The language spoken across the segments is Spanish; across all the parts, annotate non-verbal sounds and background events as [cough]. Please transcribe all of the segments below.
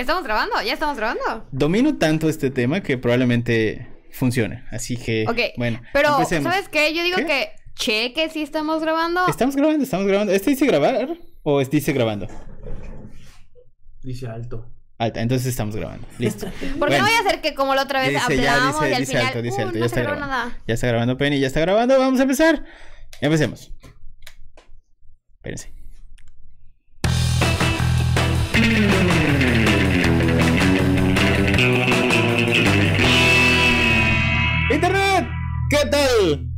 ¿Estamos grabando? ¿Ya estamos grabando? Domino tanto este tema que probablemente funcione. Así que, Ok, bueno, Pero, empecemos. ¿sabes qué? Yo digo ¿Qué? que cheque si estamos grabando. Estamos grabando, estamos grabando. ¿Este dice grabar o este dice grabando? Dice alto. Alta, entonces estamos grabando. Listo. [laughs] Porque Bueno. no voy a hacer que como la otra vez Dice ya, hablamos dice, y al dice final alto, dice uh, alto, no ya se está grabando. nada. Ya está grabando Penny, ya está grabando. Vamos a empezar. Empecemos. Espérense. ¿Qué tal?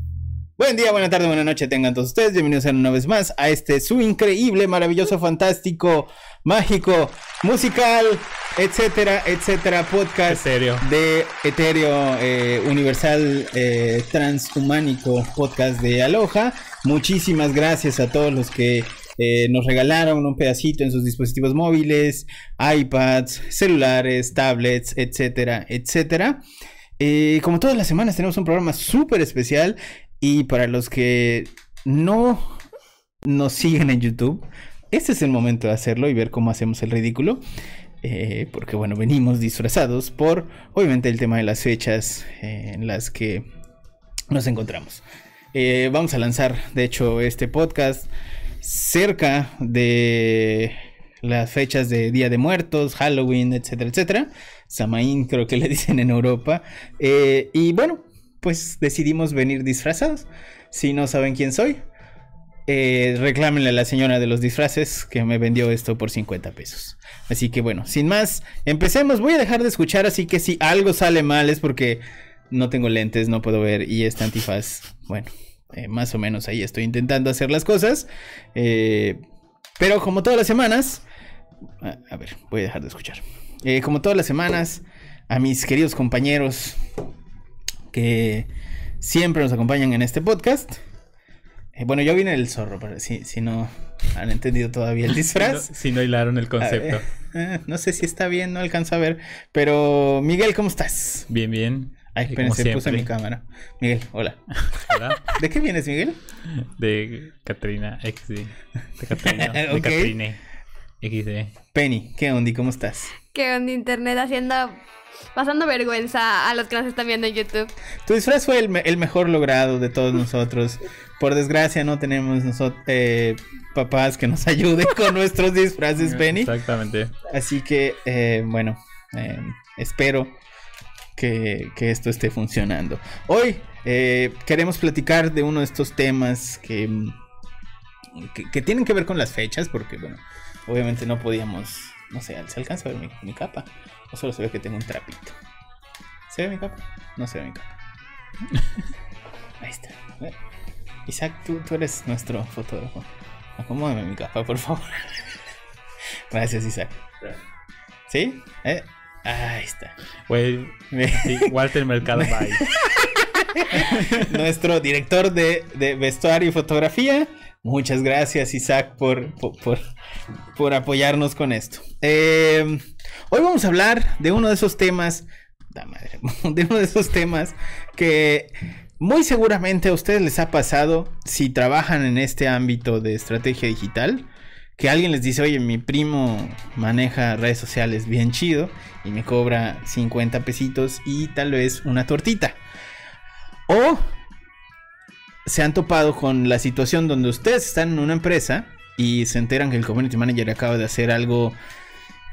Buen día, buena tarde, buena noche tengan todos ustedes. Bienvenidos una vez más a este su increíble, maravilloso, fantástico, mágico, musical, etcétera, etcétera, podcast Etéreo. de Etéreo eh, Universal eh, Transhumánico, podcast de Aloha. Muchísimas gracias a todos los que eh, nos regalaron un pedacito en sus dispositivos móviles, iPads, celulares, tablets, etcétera, etcétera. Eh, como todas las semanas tenemos un programa súper especial y para los que no nos siguen en YouTube, este es el momento de hacerlo y ver cómo hacemos el ridículo. Eh, porque bueno, venimos disfrazados por obviamente el tema de las fechas eh, en las que nos encontramos. Vamos a lanzar, de hecho, este podcast cerca de las fechas de Día de Muertos, Halloween, etcétera, etcétera. Samaín creo que le [laughs] dicen en Europa. Eh, y bueno, pues decidimos venir disfrazados. Si no saben quién soy, eh, reclámenle a la señora de los disfraces que me vendió esto por 50 pesos. Así que bueno, sin más, empecemos. Voy a dejar de escuchar, así que si algo sale mal es porque no tengo lentes, no puedo ver y este antifaz, bueno, eh, más o menos ahí estoy intentando hacer las cosas. Eh, pero como todas las semanas, a ver, voy a dejar de escuchar. Eh, como todas las semanas, a mis queridos compañeros que siempre nos acompañan en este podcast. Eh, bueno, yo vine del zorro, pero si, si no han entendido todavía el [laughs] disfraz. Si no hilaron el concepto. Ver, [laughs] no sé si está bien, no alcanzo a ver. Pero, Miguel, ¿cómo estás? Bien, bien. Ay, espérense, puse mi cámara. Miguel, hola. Hola. [laughs] ¿De qué vienes, Miguel? De Katrina XD. De Katrina. De Ok. Katrine XD. Penny, ¿qué onda? ¿Cómo estás? Que onda internet haciendo pasando vergüenza a los que nos están viendo en YouTube. Tu disfraz fue el, me- el mejor logrado de todos nosotros. Por desgracia, no tenemos nosotros papás que nos [laughs] ayuden con nuestros disfraces, Penny. Exactamente. Así que, eh, bueno, eh, espero que, que esto esté funcionando. Hoy eh, queremos platicar de uno de estos temas que, que, que tienen que ver con las fechas, porque, bueno, obviamente no podíamos, no sé, ¿se alcanza a ver mi, mi capa? O solo se ve que tengo un trapito. ¿Se ve mi capa? No se ve mi capa. [laughs] Ahí está. Isaac, tú, tú eres nuestro fotógrafo. Acomódame mi capa, por favor. [laughs] Gracias, Isaac. ¿Sí? ¿Eh? Ahí está. Güey, sí, Walter Mercado. [laughs] Nuestro director de, de vestuario y fotografía. Muchas gracias, Isaac, por, por, por- apoyarnos con esto. Eh, hoy vamos a hablar de uno de esos temas. [laughs] De uno de esos temas que muy seguramente a ustedes les ha pasado si trabajan en este ámbito de estrategia digital. Que alguien les dice, oye, mi primo maneja redes sociales bien chido y me cobra 50 pesitos y tal vez una tortita. O se han topado con la situación donde ustedes están en una empresa y se enteran que el community manager acaba de hacer algo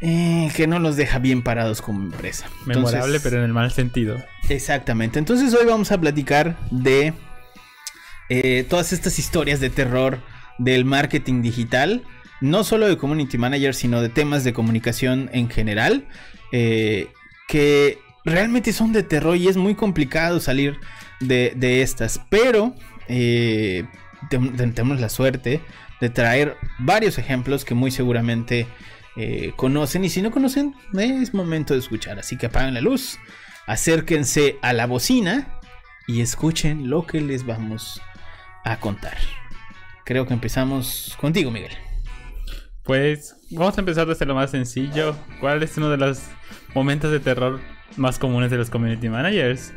eh, que no los deja bien parados como empresa. Memorable, Entonces- pero en el mal sentido. Exactamente. Entonces hoy vamos a platicar de eh, todas estas historias de terror del marketing digital. No solo de community manager, sino de temas de comunicación en general. eh, que realmente son de terror y es muy complicado salir de, de estas. Pero eh, tenemos la suerte de traer varios ejemplos que muy seguramente eh, conocen. Y si no conocen, es momento de escuchar. Así que apaguen la luz acérquense a la bocina y escuchen lo que les vamos a contar. Creo que empezamos contigo, Miguel. Pues vamos a empezar desde lo más sencillo. ¿Cuál es uno de los momentos de terror más comunes de los community managers?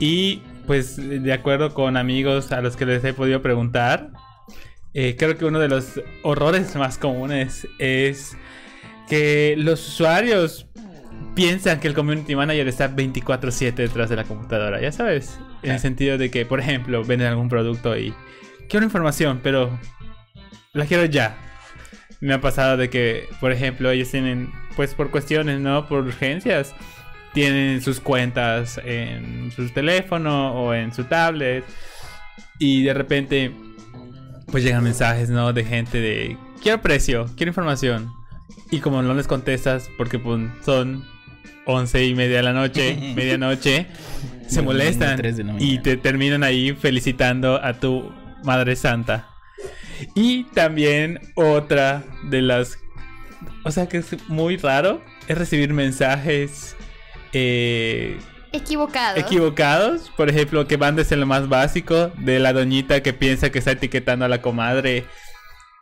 Y pues de acuerdo con amigos a los que les he podido preguntar, eh, creo que uno de los horrores más comunes es que los usuarios piensan que el community manager está 24/7 detrás de la computadora, ya sabes, en el sentido de que, por ejemplo, venden algún producto y quiero información, pero la quiero ya. Me ha pasado de que, por ejemplo, ellos tienen, pues por cuestiones, ¿no? Por urgencias, tienen sus cuentas en su teléfono o en su tablet y de repente, pues llegan mensajes, ¿no? De gente de, quiero precio, quiero información. Y como no les contestas, porque pues, son once y media de la noche, [laughs] medianoche, [laughs] se molestan y te terminan ahí felicitando a tu Madre Santa. Y también otra de las... O sea que es muy raro, es recibir mensajes eh, Equivocado. equivocados. Por ejemplo, que van desde lo más básico de la doñita que piensa que está etiquetando a la comadre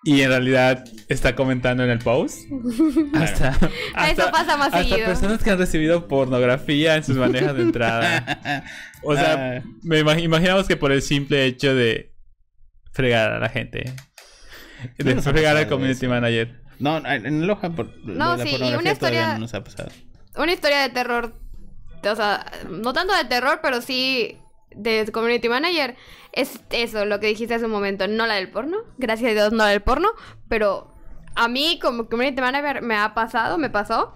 y en realidad está comentando en el post. [laughs] Hasta, hasta- pasa más hasta seguido. personas que han recibido pornografía en sus bandejas de entrada. O sea, [laughs] Ah. me imag- imaginamos que por el simple hecho de fregar a la gente. De fregar al community eso. manager. No, en Aloha por lo No, de la sí, y pornografía una todavía historia- no nos ha pasado. Una historia de terror. O sea, no tanto de terror, pero sí de community manager. Es eso, lo que dijiste hace un momento. No la del porno. Gracias a Dios, no la del porno. Pero a mí, como community manager, me ha pasado, me pasó.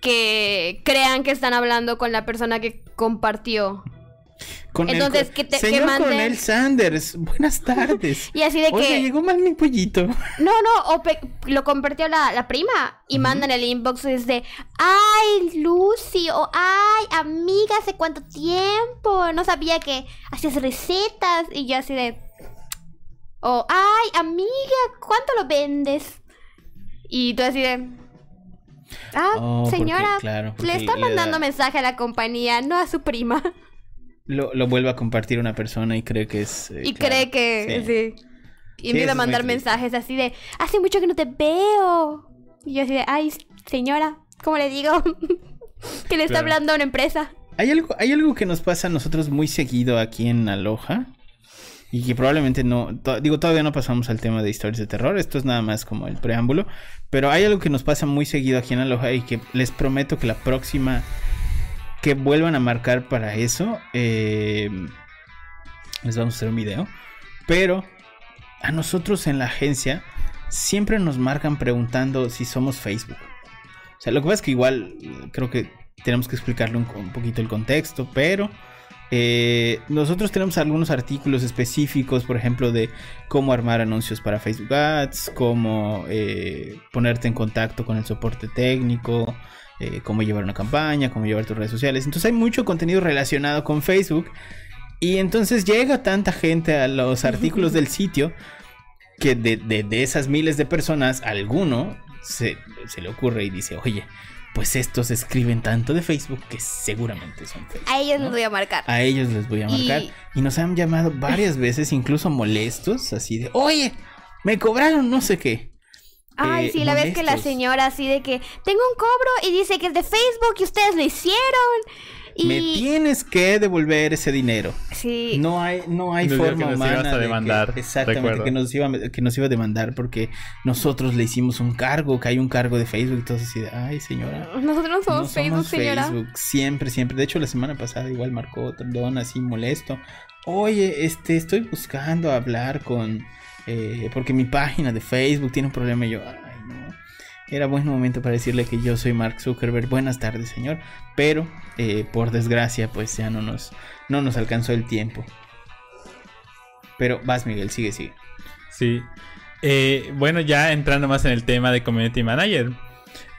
Que crean que están hablando con la persona que compartió. Con el Entonces, co- que te- que Señor manden- Coronel Sanders, [laughs] buenas tardes. [laughs] Y así de Oye, que. llegó mal mi pollito. [laughs] No, no, o pe- lo compartió la, la prima y mandan el inbox desde, ay, Lucy, o ay, amiga, ¿hace cuánto tiempo? No sabía que hacías recetas y yo así de, o ay, amiga, ¿cuánto lo vendes? Y tú así de, ah, Oh, porque, señora, claro, porque le está mandando da- mensaje a la compañía, no a su prima. Lo, lo vuelve a compartir una persona y cree que es. eh, y claro, cree que, sí. sí. Y empieza a mandar mensajes así de, hace mucho que no te veo. Y yo así de, ay, señora, ¿cómo le digo? [laughs] que le está Claro. hablando a una empresa. Hay algo, hay algo que nos pasa a nosotros muy seguido aquí en Aloha. Y que probablemente no. to- digo, todavía no pasamos al tema de historias de terror. Esto es nada más como el preámbulo. Pero hay algo que nos pasa muy seguido aquí en Aloha. Y que les prometo que la próxima. Que vuelvan a marcar para eso. eh, les vamos a hacer un video. Pero a nosotros en la agencia. Siempre nos marcan preguntando si somos Facebook. O sea, lo que pasa es que igual creo que tenemos que explicarle un, un poquito el contexto, pero eh, nosotros tenemos algunos artículos específicos, por ejemplo, de cómo armar anuncios para Facebook Ads, cómo eh, ponerte en contacto con el soporte técnico, eh, cómo llevar una campaña, cómo llevar tus redes sociales. Entonces hay mucho contenido relacionado con Facebook. Y entonces llega tanta gente a los [laughs] artículos del sitio que de, de- de esas miles de personas, alguno se, se le ocurre y dice, oye, pues estos escriben tanto de Facebook que seguramente son Facebook. A ellos ¿no? les voy a marcar. A ellos les voy a marcar. Y... nos han llamado varias veces, incluso molestos, así de, oye, me cobraron no sé qué. Ay, eh, sí, la vez que la señora así de que tengo un cobro y dice que es de Facebook y ustedes lo hicieron. Y Me tienes que devolver ese dinero. sí, No hay, no hay Nos forma que nos humana ibas a de que- demandar, exactamente, recuerdo. que nos, iba, que nos iba a demandar porque nosotros le hicimos un cargo, que hay un cargo de Facebook y todo así de, ay señora. nosotros no somos no Facebook, somos señora. Facebook, siempre, siempre. De hecho, la semana pasada igual marcó otro don así molesto. Oye, este, estoy buscando hablar con, eh, porque mi página de Facebook tiene un problema y yo. Era buen momento para decirle que yo soy Mark Zuckerberg. Buenas tardes, señor. Pero, eh, por desgracia, pues ya no nos, no nos alcanzó el tiempo. Pero vas, Miguel, sigue, sigue. Sí. Eh, bueno, ya entrando más en el tema de Community Manager.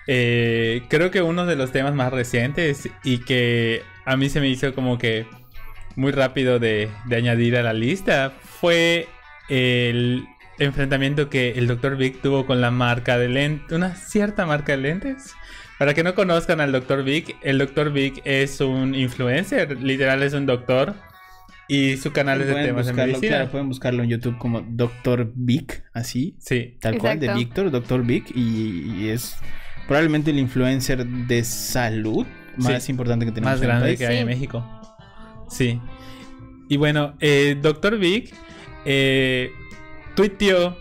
eh, creo que uno de los temas más recientes y que a mí se me hizo como que muy rápido de, de añadir a la lista fue el enfrentamiento que el Dr. Vic tuvo con la marca de lentes, una cierta marca de lentes. Para que no conozcan al Dr. Vic, el Dr. Vic es un influencer, literal es un doctor y su canal es de temas de buscarlo, medicina. claro, pueden buscarlo en YouTube como Dr. Vic, así, Sí, Tal cual, de. Víctor, Doctor Vic, y, y es probablemente el influencer de salud más Sí, importante que tenemos más en el grande país. que hay en Sí. México. Sí. Y bueno, eh, Dr. Vic eh, tuiteó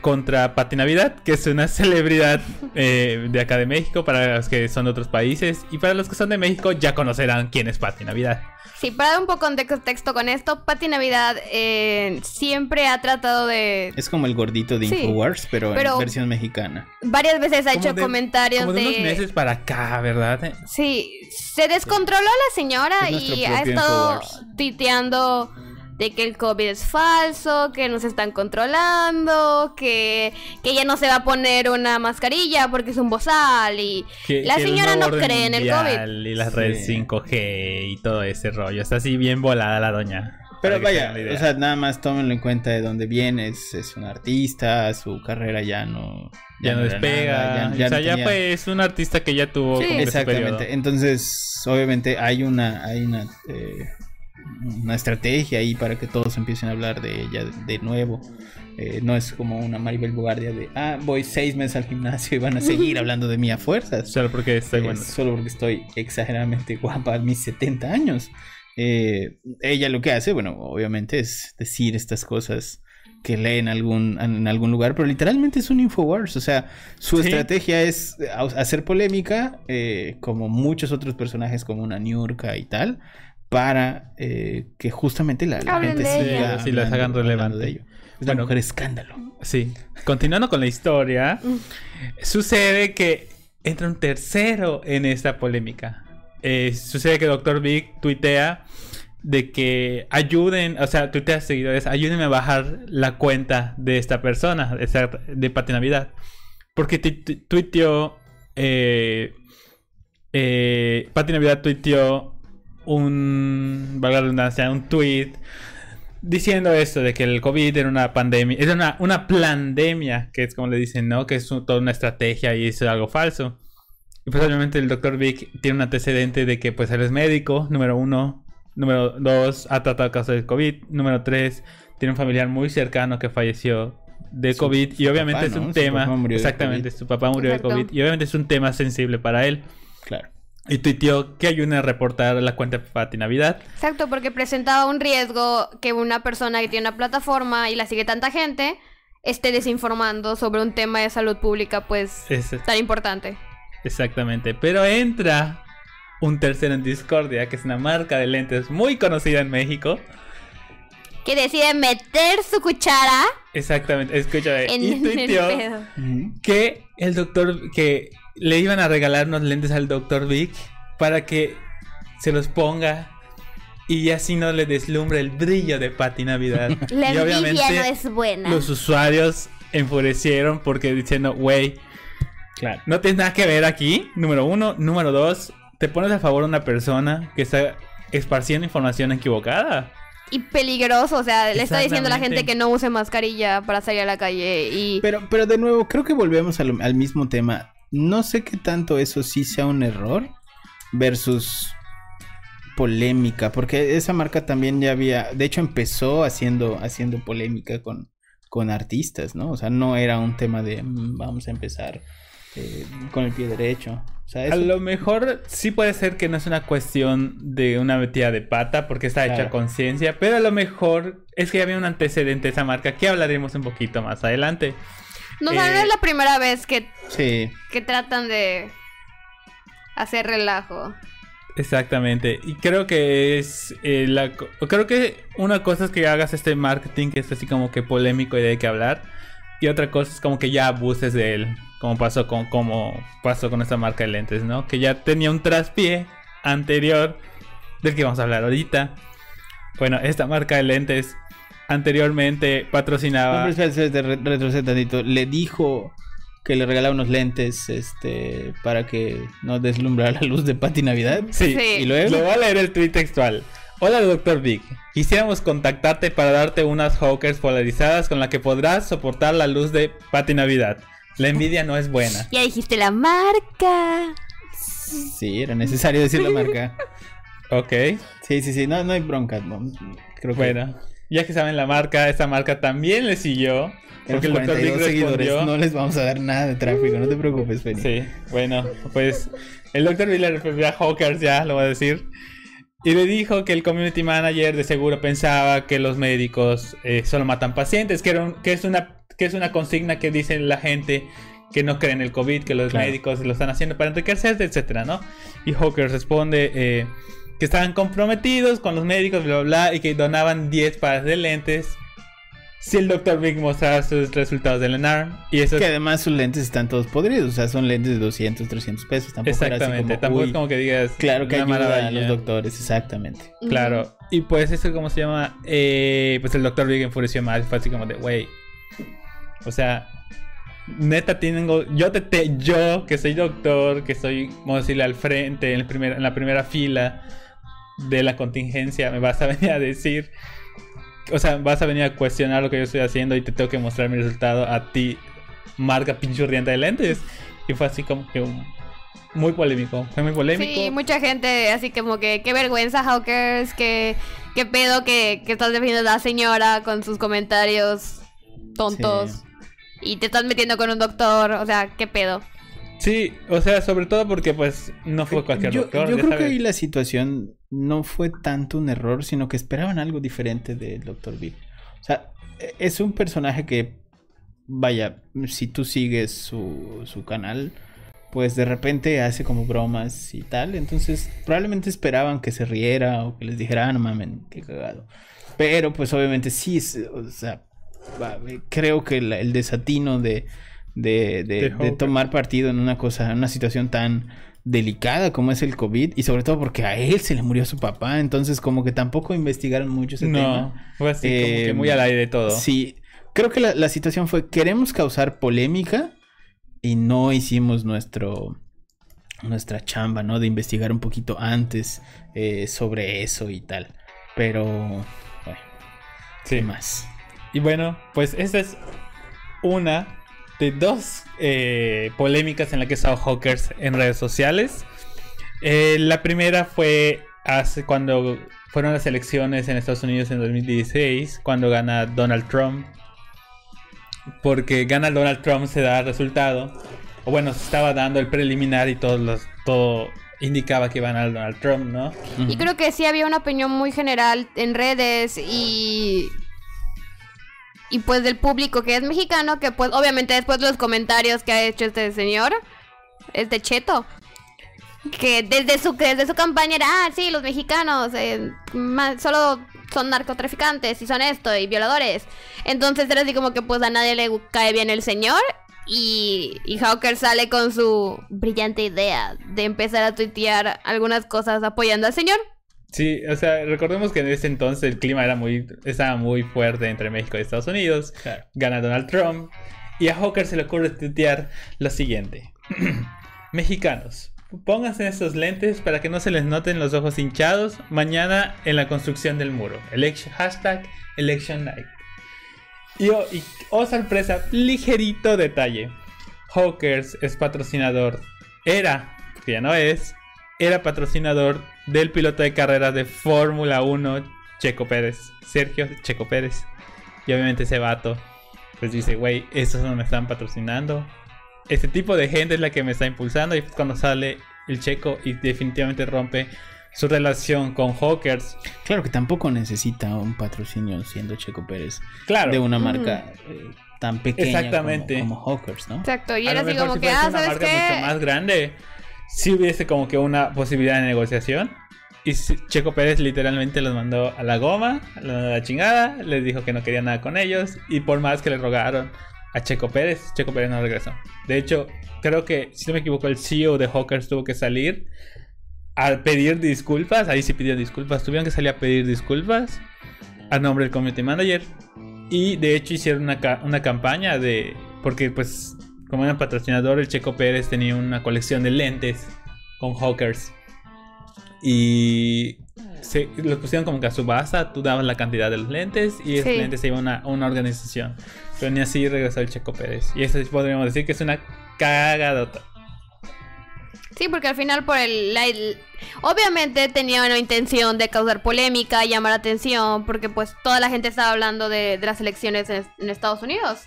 contra Pati Navidad, que es una [laughs] celebridad eh, de acá de México para los que son de otros países y para los que son de México ya conocerán quién es Pati Navidad. Sí, para dar un poco de contexto con esto, Pati Navidad eh, siempre ha tratado de... Es como el gordito de Sí, Infowars, pero, pero- en versión mexicana. Varias veces ha Como hecho de- comentarios Como de de... unos meses para acá, ¿verdad? Sí, se descontroló la señora Es y ha estado Infowars. De que el COVID es falso, que nos están controlando, que, que ya no se va a poner una mascarilla porque es un bozal y Que- la que señora no cree en el COVID. Y las redes Sí. 5G y todo ese rollo. Está así bien volada la doña. Pero vaya, o sea, nada más tómenlo en cuenta de dónde viene. Es, es un artista, su carrera ya no... ya no despega. nada, ya- ya o sea, no ya tenía- fue, es un artista que ya tuvo Sí. como. Exactamente. Entonces, obviamente hay una, hay una, eh, una estrategia ahí para que todos empiecen a hablar de ella de nuevo. Eh, no es como una Maribel Guardia de, ah, voy seis meses al gimnasio y van a seguir [laughs] hablando de mí a fuerzas. Solo porque estoy Eh, bueno. Solo porque estoy exageradamente [laughs] guapa a mis 70 años. Eh, ella lo que hace, bueno, obviamente es decir estas cosas que lee en algún, en algún lugar, pero literalmente es un Infowars. O sea, su Sí. estrategia es a- hacer polémica, eh, como muchos otros personajes, como una Niurka y tal, para eh, que justamente la, gente siga. Sí, las hagan relevante. de ello. Es la Bueno. mujer escándalo. Sí. Continuando con la historia, Mm. sucede que entra un tercero en esta polémica. Eh, sucede que Dr. Big tuitea de que ayuden, o sea, tuitea a seguidores, ayúdenme a bajar la cuenta de esta persona, de, esta- de Pati Navidad. Porque tu- tu- tuiteó, eh, eh, Pati Navidad tuiteó un, valga la redundancia, un tweet diciendo esto de que el COVID era una pandemia, era una, una pandemia, que es como le dicen, ¿no? Que es un- toda una estrategia y es algo falso. Y pues obviamente el doctor Vic tiene un antecedente de que pues él es médico, número uno, número dos, ha tratado casos de COVID, número tres, tiene un familiar muy cercano que falleció de Su- COVID y obviamente papá, es un ¿no? Su tema, exactamente, su papá murió Exacto. de COVID y obviamente es un tema sensible para él. Claro. Y tuiteó que ayuden a reportar la cuenta de Pati Navidad. Exacto, porque presentaba un riesgo que una persona que tiene una plataforma y la sigue tanta gente esté desinformando sobre un tema de salud pública pues Es- tan importante. Exactamente. Pero entra un tercero en Discordia, que es una marca de lentes muy conocida en México. Que decide meter su cuchara Exactamente, escúchame. en, y en el tuiteó pedo. que el doctor, que le iban a regalar unos lentes al doctor Vic para que se los ponga y así no le deslumbre el brillo de Pati Navidad. [laughs] La y envidia no es buena. los usuarios enfurecieron porque diciendo, güey, Claro. no tienes nada que ver aquí, número uno. Número dos, te pones a favor de una persona que está esparciendo información equivocada. Y peligroso, o sea, le está diciendo a la gente que no use mascarilla para salir a la calle y... Pero, pero de nuevo, creo que volvemos al, al mismo tema. No sé qué tanto eso sí sea un error versus polémica, porque esa marca también ya había, de hecho empezó haciendo, haciendo polémica con, con artistas, ¿no? O sea, no era un tema de "Mm, vamos a empezar eh, con el pie derecho. O sea, A lo mejor sí puede ser que no es una cuestión de una metida de pata porque está hecha Claro. conciencia, pero a lo mejor es que había un antecedente de esa marca que hablaremos un poquito más adelante. No, o sea, no eh, es la primera vez que, sí, que tratan de hacer relajo. Exactamente. Y creo que es eh, la creo que una cosa es que hagas este marketing que es así como que polémico y de que hablar. Y otra cosa es como que ya abuses de él. Como pasó con como pasó con esta marca de lentes, ¿no? Que ya tenía un traspié anterior del que vamos a hablar ahorita. Bueno, esta marca de lentes anteriormente No, patrocinaba. pero espera, espera, espera, re- retrocede tantito. Le dijo que le regalaba unos lentes este para que no deslumbrara la luz de Pati Navidad. Sí, Sí. Y luego Le voy a leer el tweet textual. Hola, Dr. Big. Quisiéramos contactarte para darte unas hawkers polarizadas con la que podrás soportar la luz de Pati Navidad. La envidia no es buena. Ya dijiste la marca. Sí, era necesario decir la marca. [laughs] Ok, Sí, sí, sí, no, no hay bronca. no. Creo que bueno. Ya que saben la marca, esta marca también le siguió. Porque Dr. Big 42 seguidores. respondió. No les vamos a dar nada de tráfico, no te preocupes, Feni. Sí, bueno, pues el Dr. Bill le refirió a Hawkers, ya lo voy a decir. Y le dijo que el community manager de seguro pensaba que los médicos eh, solo matan pacientes, que, era un- que es una que es una consigna que dice la gente que no creen en el COVID, que los Claro. médicos lo están haciendo para enriquecerse, etcétera, ¿no? Y Hawker responde eh, que estaban comprometidos con los médicos, bla, bla, bla, y que donaban 10 pares de lentes si el Dr. Big mostraba sus resultados del ENARM. Y eso Que es además sus lentes están todos podridos, o sea, son lentes de 200, 300 pesos. Tampoco era así exactamente. como, Tampoco es como que digas. Claro que ayuda a los doctores, exactamente. Claro. Y pues eso, ¿cómo se llama? Eh, pues el Dr. Big enfureció más. Fue así como de, güey. O sea, neta tengo. Yo, te, te- yo que soy doctor, que soy, vamos a decirle, al frente, en, el primer, en la primera fila de la contingencia, me vas a [laughs] venir a decir. O sea, vas a venir a cuestionar lo que yo estoy haciendo y te tengo que mostrar mi resultado a ti, marca pinchurrienta de lentes. Y fue así como que un- muy polémico. Fue muy polémico. Sí, mucha gente así como que qué vergüenza, Hawkers, que qué pedo que, que estás defendiendo a la señora con sus comentarios tontos Sí. y te estás metiendo con un doctor, o sea, qué pedo. Sí, o sea, sobre todo porque pues no fue cualquier yo, doctor. yo creo que ahí la situación no fue tanto un error, sino que esperaban algo diferente del Dr. Big. O sea, e- es un personaje que, vaya, si tú sigues su, su canal, pues de repente hace como bromas y tal. Entonces, probablemente esperaban que se riera o que les dijera, ah, no mamen, qué cagado. Pero, pues obviamente sí, o sea, creo que la- el desatino de, de, de- De tomar partido en una cosa, en una situación tan delicada como es el COVID y sobre todo porque a él se le murió su papá, entonces como que tampoco investigaron mucho ese No, tema. fue así como que muy al aire todo. Sí, creo que la, la situación fue queremos causar polémica y no hicimos nuestro nuestra chamba, ¿no? De investigar un poquito antes eh, sobre eso y tal. Pero, bueno, Sí. ¿qué más? Y bueno, pues esta es una de dos eh, polémicas en la que he estado Hawkers en redes sociales. Eh, la primera fue hace cuando fueron las elecciones en Estados Unidos en 2016, cuando gana Donald Trump. Porque gana Donald Trump, se da el resultado. O bueno, se estaba dando el preliminar y todos los, todo indicaba que iba a ganar Donald Trump, ¿no? Y creo que sí había una opinión muy general en redes y y pues del público que es mexicano, que pues obviamente después de los comentarios que ha hecho este señor, este cheto, que desde su desde su campaña era, ah, sí, los mexicanos eh, solo son narcotraficantes y son esto y violadores. Entonces era así como que pues a nadie le cae bien el señor y, y Hawker sale con su brillante idea de empezar a tuitear algunas cosas apoyando al señor. Sí, o sea, recordemos que en ese entonces el clima era muy, estaba muy fuerte entre México y Estados Unidos. Claro. Gana Donald Trump. Y a Hawker se le ocurre tuitear lo siguiente. [clears throat] Mexicanos, pónganse estos lentes para que no se les noten los ojos hinchados mañana en la construcción del muro. Election, hashtag Election Night. Y oh, y, oh, sorpresa, ligerito detalle. Hawkers es patrocinador. Era, porque ya no es, era patrocinador del piloto de carrera de Fórmula 1, Checo Pérez. Sergio Checo Pérez. Y obviamente ese vato, pues dice, güey, estos no me están patrocinando. Este tipo de gente es la que me está impulsando. Y es cuando sale el Checo y definitivamente rompe su relación con Hawkers. Claro que tampoco necesita un patrocinio siendo Checo Pérez Claro. de una marca eh, tan pequeña Exactamente. como, como Hawkers, ¿no? Exacto, y era así como si que, ah, una ¿sabes marca mucho más qué? grande, si hubiese como que una posibilidad de negociación. Y Checo Pérez literalmente los mandó a la goma, a la chingada, les dijo que no quería nada con ellos. Y por más que le rogaron a Checo Pérez, Checo Pérez no regresó. De hecho, creo que, si no me equivoco, el CEO de Hawkers tuvo que salir a pedir disculpas. Ahí sí pidió disculpas. Tuvieron que salir a pedir disculpas a nombre del community manager. Y de hecho hicieron una, ca- una campaña de. Porque, pues, como era patrocinador, el Checo Pérez tenía una colección de lentes con Hawkers. Y se, los pusieron como que a subasta. Tú dabas la cantidad de los lentes y esos Sí. lentes se iban a, a una organización. Pero ni así regresó el Checo Pérez. Y eso podríamos decir que es una cagadota. Sí, porque al final por el, la- el- obviamente tenía una intención de causar polémica, llamar atención, porque pues toda la gente estaba hablando de, de las elecciones en, en Estados Unidos.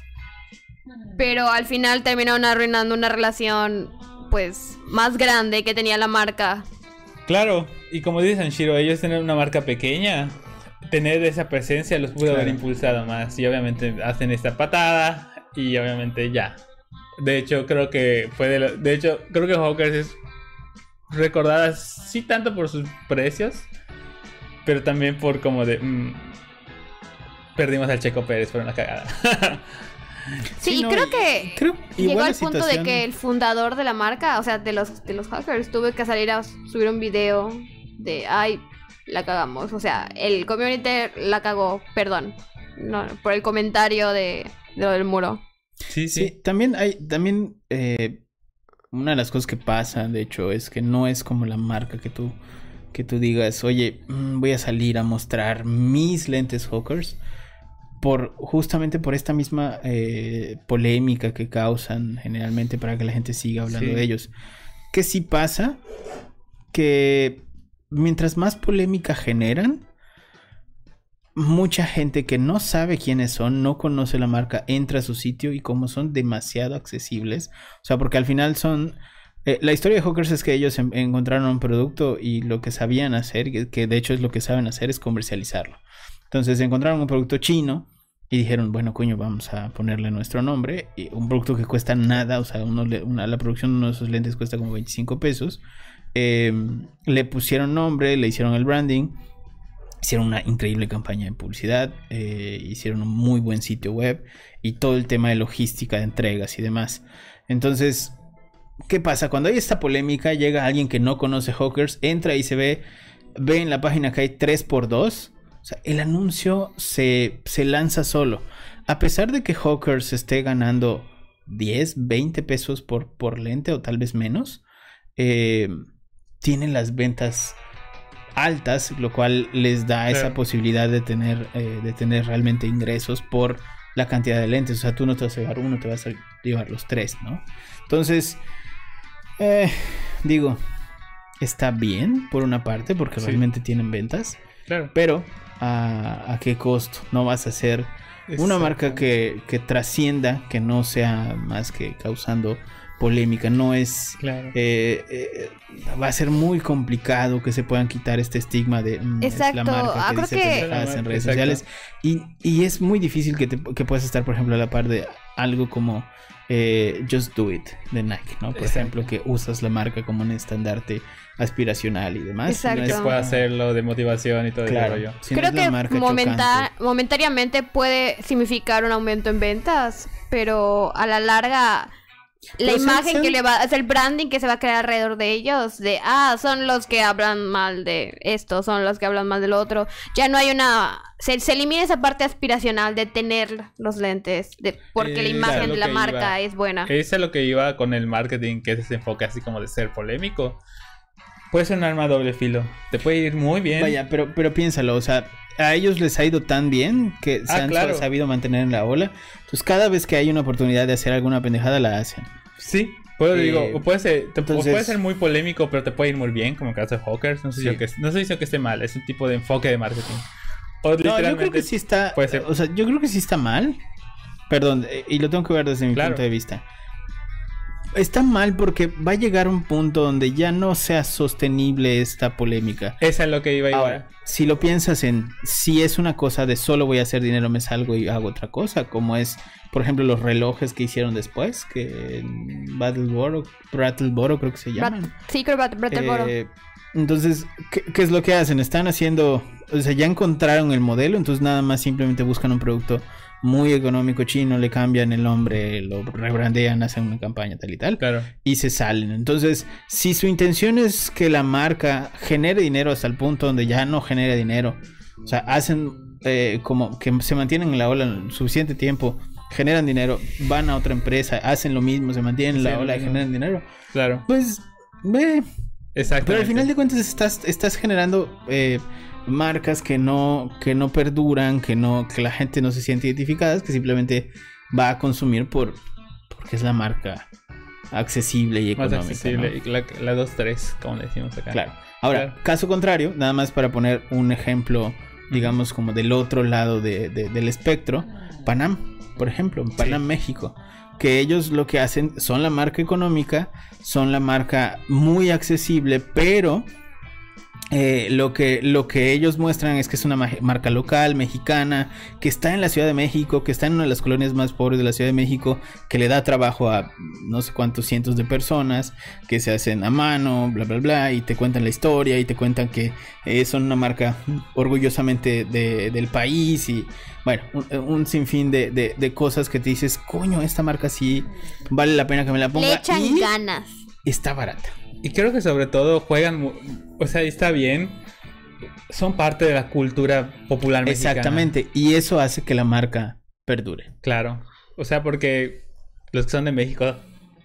Pero al final terminaron arruinando una relación pues más grande que tenía la marca. Claro, y como dicen Shiro, ellos tener una marca pequeña, tener esa presencia los pudo haber impulsado más. Y obviamente hacen esta patada y obviamente ya. De hecho, creo que fue de, lo- de hecho, creo que Hawkers es recordada sí tanto por sus precios, pero también por como de mm, perdimos al Checo Pérez por una cagada. [laughs] Sí, Sí, y no, creo que creo- llegó al punto de que el fundador de la marca, o sea, de los, de los hackers, tuvo que salir a subir un video de, ay, la cagamos. O sea, el community la cagó, perdón, no, por el comentario de, de lo del muro. sí, Sí, sí. también hay, también eh, una de las cosas que pasa, de hecho, es que no es como la marca que tú, que tú digas, oye, mm, voy a salir a mostrar mis lentes Hawkers. Por, justamente por esta misma eh, polémica que causan generalmente para que la gente siga hablando Sí. de ellos. Que sí pasa que mientras más polémica generan, mucha gente que no sabe quiénes son, no conoce la marca, entra a su sitio y como son demasiado accesibles, o sea, porque al final son... eh, la historia de Hawkers es que ellos en- encontraron un producto y lo que sabían hacer, que, que de hecho es lo que saben hacer, es comercializarlo. Entonces encontraron un producto chino y dijeron, bueno, coño, vamos a ponerle nuestro nombre. Y un producto que cuesta nada, o sea, una- la producción de uno de esos lentes cuesta como 25 pesos. Eh, le pusieron nombre, le hicieron el branding, hicieron una increíble campaña de publicidad, eh, hicieron un muy buen sitio web y todo el tema de logística de entregas y demás. Entonces, ¿qué pasa? Cuando hay esta polémica, llega alguien que no conoce Hawkers, entra y se ve, ve en la página que hay 3x2. O sea, el anuncio se, se lanza solo. A pesar de que Hawkers esté ganando 10, 20 pesos por, por lente o tal vez menos, eh, tienen las ventas altas, lo cual les da esa posibilidad de tener, eh, de tener realmente ingresos por la cantidad de lentes. O sea, tú no te vas a llevar uno, te vas a llevar los tres, ¿no? Entonces, eh, digo, está bien por una parte, porque Sí. realmente tienen ventas, Claro. pero ¿a, a qué costo? No vas a ser una marca que, que trascienda, que no sea más que causando polémica, no es... Claro. eh, eh, va a ser muy complicado que se puedan quitar este estigma de mm, es la marca Ah, que creo dice que- pendejadas en redes Exacto. sociales y, y es muy difícil que, te, que puedas estar por ejemplo a la par de algo como eh, Just Do It de Nike no por Exacto. ejemplo que usas la marca como un estandarte aspiracional y demás Exacto. No que es- pueda hacerlo de motivación y todo claro el rollo. si no Creo es la que momenta- chocante. momentáneamente puede significar un aumento en ventas, pero a la larga la Pero se- imagen se- que le va, es el branding que se va a crear alrededor de ellos, de ah, son los que hablan mal de esto, son los que hablan mal del otro. Ya no hay una se, se elimina esa parte aspiracional de tener los lentes, de porque la Eh, imagen claro, de la marca iba. es buena. Es a lo que iba con el marketing, que es ese enfoque así como de ser polémico. Puede ser un arma a doble filo. Te puede ir muy bien. Vaya, pero, pero piénsalo, o sea, a ellos les ha ido tan bien que se Ah, han claro. sabido mantener en la ola. Entonces, cada vez que hay una oportunidad de hacer alguna pendejada, la hacen. Sí, puedo Eh, digo, o puede ser, te- entonces- puede ser muy polémico, pero te puede ir muy bien, como el caso de Hawkers. No sé Sí. si que, no sé si que esté mal, es un tipo de enfoque de marketing. O No, yo creo que sí está. puede ser. O sea, yo creo que sí está mal. Perdón, eh, y lo tengo que ver desde mi Claro. punto de vista. Está mal porque va a llegar un punto donde ya no sea sostenible esta polémica. Esa es lo que iba Ahora, igual. si lo piensas en si es una cosa de solo voy a hacer dinero, me salgo y hago otra cosa, como es, por ejemplo, los relojes que hicieron después, que en Battleboro, Brattleboro creo que se llaman. Brat- sí, creo Brattleboro. Eh, entonces, ¿qué, qué es lo que hacen? Están haciendo, o sea, ya encontraron el modelo, entonces nada más simplemente buscan un producto muy económico chino, le cambian el nombre, lo rebrandean, hacen una campaña tal y tal, Claro. y se salen. Entonces, si su intención es que la marca genere dinero hasta el punto donde ya no genera dinero, o sea, hacen eh, como que se mantienen en la ola suficiente tiempo, generan dinero, van a otra empresa, hacen lo mismo, se mantienen en la ola y generan dinero, Claro. pues, ve, Exacto. pero al final de cuentas estás, estás generando eh, marcas que no, que no perduran, que no, que la gente no se siente identificada, que simplemente va a consumir por porque es la marca accesible y Más económica. accesible. ¿no? La, la 2-3, como le decimos acá. Claro. Ahora, Claro. caso contrario, nada más para poner un ejemplo, digamos, como del otro lado de- de- del espectro, Panam, por ejemplo, Panam México, que ellos lo que hacen son la marca económica, son la marca muy accesible, pero eh, lo, que, lo que ellos muestran es que es una ma- marca local, mexicana, que está en la Ciudad de México, que está en una de las colonias más pobres de la Ciudad de México, que le da trabajo a no sé cuántos cientos de personas, que se hacen a mano, bla, bla, bla, y te cuentan la historia y te cuentan que eh, son una marca orgullosamente de- del país y bueno, un, un sinfín de, de- de cosas que te dices, coño, esta marca sí vale la pena que me la ponga Le echan y ganas. está barata. Y creo que sobre todo juegan, o sea, está bien. Son parte de la cultura popular mexicana. Exactamente, y eso hace que la marca perdure. Claro. O sea, porque los que son de México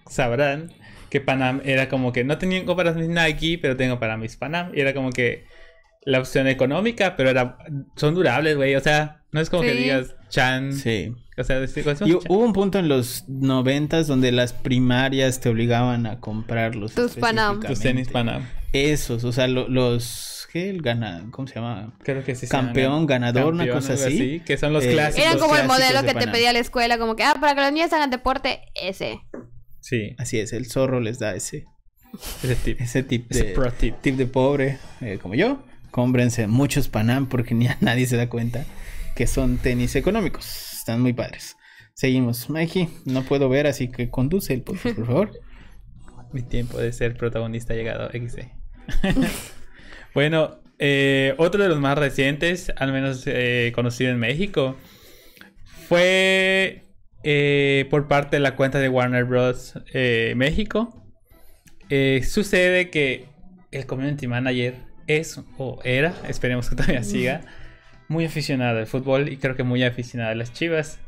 sabrán que Panam era como que no tengo para mis Nike, pero tengo para mis Panam. Y era como que la opción económica, pero era son durables, güey. O sea, no es como que digas Chan. Sí. O sea, decir, ¿cuáles son Y Chan? hubo un punto en los noventas donde las primarias te obligaban a comprarlos. Tus Panam. tus tenis. Panam. Esos, o sea, lo- los... ¿Qué? El gana... ¿Cómo se llama? Creo que sí. Campeón, ganador, una cosa así. Que son los Eh, clásicos. Eran como el modelo de que te pedía la escuela, como que, ah, para que los niños hagan deporte, ese. Sí, Así es, el zorro les da ese, ese tip. ese tip Ese de, pro tip. tip de pobre, eh, como yo. Cómprense muchos Panam porque ni a nadie se da cuenta que son tenis económicos. Están muy padres. Seguimos. Mikey, no puedo ver, así que conduce el podcast, por favor. Mi tiempo de ser protagonista ha llegado. XD. [laughs] bueno, eh, otro de los más recientes, al menos eh, conocido en México, fue eh, por parte de la cuenta de Warner Bros. eh, México. Eh, sucede que el community manager es o era, esperemos que todavía siga, muy aficionado al fútbol y creo que muy aficionado a las chivas.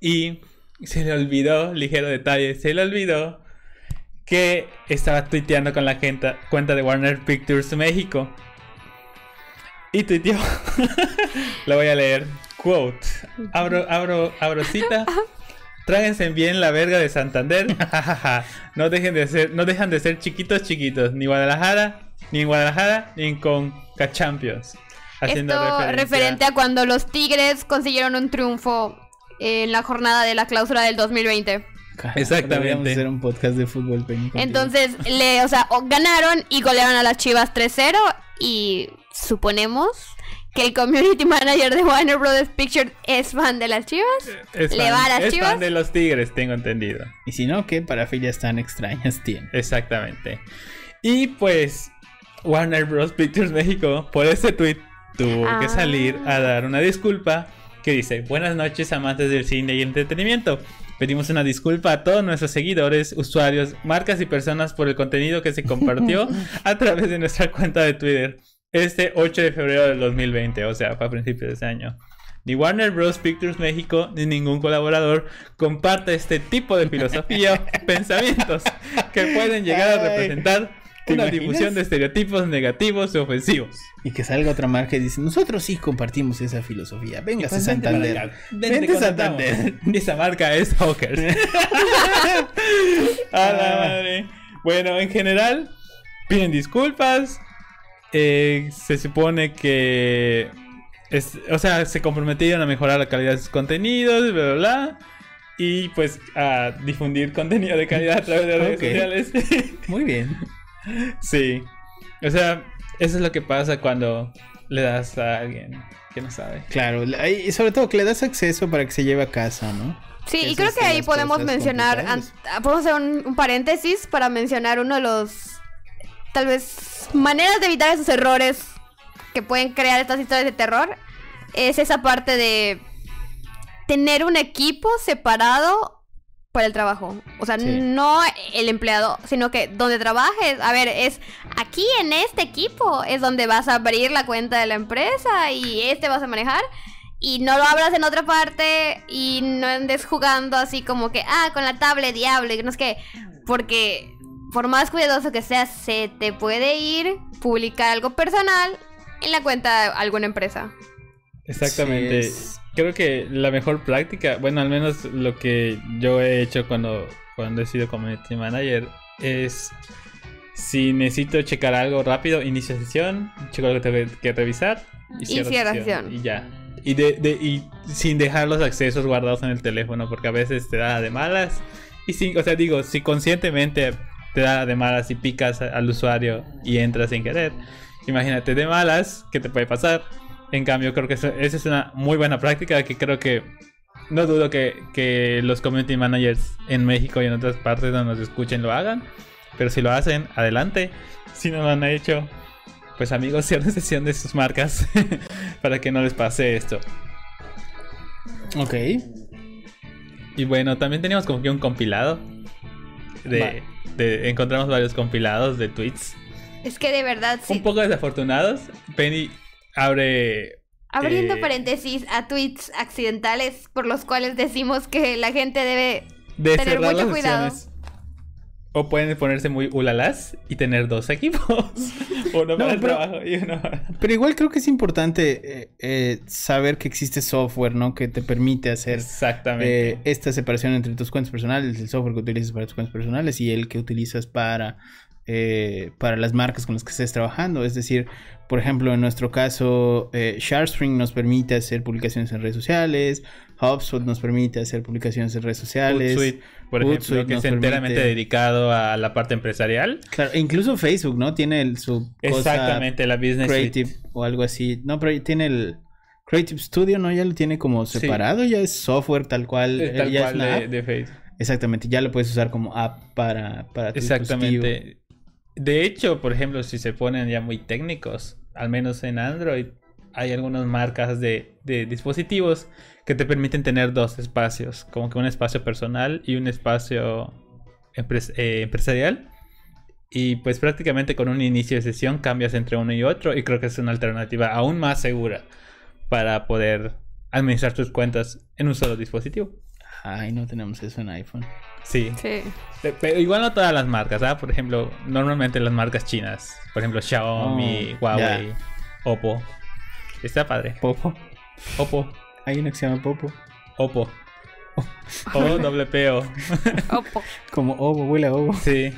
Y se le olvidó, ligero detalle, se le olvidó que estaba tuiteando con la gente, cuenta de Warner Pictures México. Y tuiteó, [laughs] lo voy a leer, quote, abro, abro, abro cita, tráguense bien la verga de Santander, [laughs] [laughs] no dejen de ser, no dejan de ser chiquitos chiquitos, ni Guadalajara, ni en Guadalajara, ni en Conca Champions. Haciendo Esto referencia- referente a cuando los Tigres consiguieron un triunfo en la jornada de la clausura del 2020. Carajo, Exactamente. Hacer un podcast de fútbol, Penny. Entonces, le, o sea, ganaron y golearon a las Chivas 3-0 y suponemos que el community [laughs] manager de Warner Brothers Pictures es fan de las Chivas. Es le fan- va a las es Chivas. fan de los Tigres, tengo entendido. Y si no, ¿qué parafilias tan extrañas tiene? Exactamente. Y pues Warner Bros. Pictures México por ese tweet tuvo que Ah. salir a dar una disculpa que dice, buenas noches amantes del cine y el entretenimiento. Pedimos una disculpa a todos nuestros seguidores, usuarios, marcas y personas por el contenido que se compartió [laughs] a través de nuestra cuenta de Twitter este 8 de febrero del 2020, o sea, fue a principios de ese año. Ni Warner Bros. Pictures México ni ningún colaborador comparte este tipo de filosofía [laughs] pensamientos que pueden llegar a representar ¿te una difusión de estereotipos negativos y ofensivos. Y que salga otra marca y dice, nosotros sí compartimos esa filosofía. Véngase Santander. Vente, Vente. Santander. Esa marca es Hawkers. [laughs] a la madre. Bueno, en general, piden disculpas. Eh, se supone que. es- o sea, se comprometieron a mejorar la calidad de sus contenidos, bla, bla, bla. Y pues a difundir contenido de calidad a través de redes sociales. Muy bien. Sí. O sea, eso es lo que pasa cuando le das a alguien que no sabe. Claro, la- y sobre todo que le das acceso para que se lleve a casa, ¿no? Sí, y creo que ahí podemos mencionar, podemos hacer un, un paréntesis para mencionar uno de los, tal vez, maneras de evitar esos errores que pueden crear estas historias de terror. Es esa parte de tener un equipo separado para el trabajo. O sea, Sí. no el empleado, sino que donde trabajes. A ver, es aquí en este equipo es donde vas a abrir la cuenta de la empresa y este vas a manejar. Y no lo abras en otra parte y no andes jugando así como que, ah, con la tablet diablo, y no es que, porque por más cuidadoso que seas, se te puede ir publicar algo personal en la cuenta de alguna empresa. Exactamente. Sí, es- Creo que la mejor práctica, bueno, al menos lo que yo he hecho cuando, cuando he sido community manager, es si necesito checar algo rápido, inicio sesión, checo lo que tengo que revisar y cierro sesión, sesión. Y ya. Y, de, de- y sin dejar los accesos guardados en el teléfono, porque a veces te da de malas. Y sí, o sea, digo, si conscientemente te da de malas y picas al usuario y entras sin querer. Imagínate de malas, ¿qué te puede pasar? En cambio, creo que esa es una muy buena práctica que creo que no dudo que, que, los community managers en México y en otras partes donde nos escuchen lo hagan. Pero si lo hacen, adelante. Si no lo han hecho, pues amigos, [laughs] cierren sesión de sus marcas [laughs] para que no les pase esto. Ok. Y bueno, también teníamos como que un compilado. De, de, encontramos varios compilados de tweets. Es que de verdad sí. Un poco desafortunados. Penny abre Abriendo eh, paréntesis a tweets accidentales por los cuales decimos que la gente debe tener mucho cuidado. O pueden ponerse muy ulalas y tener dos equipos. [laughs] uno para el pero, trabajo y uno Pero igual creo que es importante eh, eh, saber que existe software, ¿no? Que te permite hacer Exactamente. esta separación entre tus cuentas personales, el software que utilizas para tus cuentas personales y el que utilizas para, para las marcas con las que estés trabajando. Es decir, por ejemplo, en nuestro caso, eh, ShareSpring nos permite hacer publicaciones en redes sociales, HubSpot nos permite hacer publicaciones en redes sociales. Hootsuite, por ejemplo, que es enteramente dedicado a la parte empresarial. Claro, e incluso Facebook, ¿no? Tiene el, su Exactamente, la Business Creative o algo así. No, pero tiene el Creative Studio, ¿no? Ya lo tiene como separado, ya es software tal cual. Es tal cual de, de, Facebook. Exactamente, ya lo puedes usar como app para, para tu Exactamente. De hecho, por ejemplo, si se ponen ya muy técnicos, al menos en Android, hay algunas marcas de, dispositivos que te permiten tener dos espacios, como que un espacio personal y un espacio eh, empresarial. Y pues prácticamente con un inicio de sesión cambias entre uno y otro y creo que es una alternativa aún más segura para poder administrar tus cuentas en un solo dispositivo. Ay, no tenemos eso en iPhone. Sí. Pero igual no todas las marcas, ¿ah? Por ejemplo, normalmente las marcas chinas. Por ejemplo, Xiaomi, oh, Huawei, Oppo. Está padre. Popo. Oppo. Hay una que se llama Popo. Oppo. [laughs] O doble P [laughs] Oppo. Como Oppo, huele a Oppo. Sí.